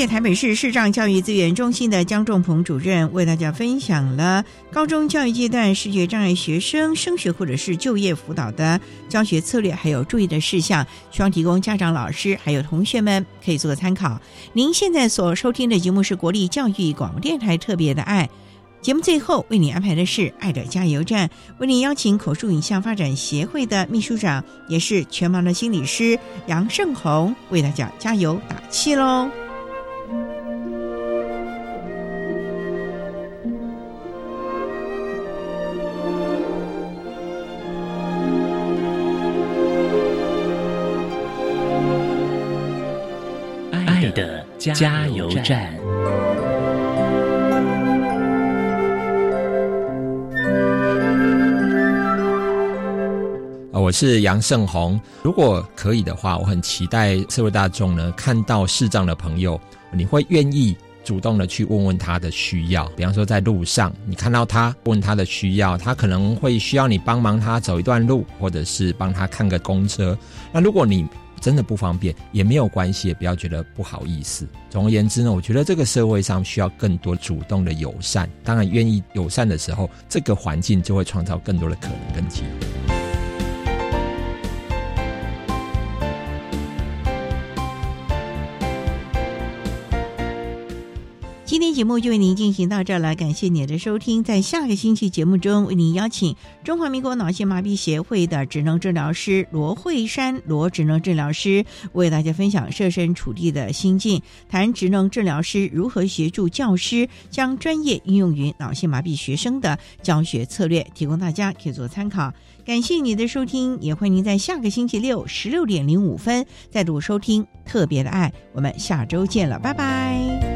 台北市视障教育资源中心的江仲鹏主任为大家分享了高中教育阶段视觉障碍学生升学或者是就业辅导的教学策略，还有注意的事项，希望提供家长、老师还有同学们可以做个参考。您现在所收听的节目是国立教育广播电台特别的爱节目，最后为您安排的是爱的加油站，为您邀请口述影像发展协会的秘书长，也是全盲的心理师杨胜宏为大家加油打气喽。加油站。啊，我是杨胜宏。如果可以的话，我很期待社会大众呢看到视障的朋友，你会愿意主动的去问问他的需要。比方说，在路上你看到他问他的需要，他可能会需要你帮忙他走一段路，或者是帮他看个公车。那如果你真的不方便也没有关系，也不要觉得不好意思。总而言之呢，我觉得这个社会上需要更多主动的友善。当然，愿意友善的时候，这个环境就会创造更多的可能跟机会。节目就为您进行到这儿了，感谢您的收听。在下个星期节目中，为您邀请中华民国脑性麻痹协会的职能治疗师罗慧珊罗职能治疗师，为大家分享设身处地的心境，谈职能治疗师如何协助教师将专业应用于脑性麻痹学生的教学策略，提供大家可以做参考。感谢你的收听，也欢迎您在下个星期六十六点零五分再度收听特别的爱。我们下周见了，拜拜。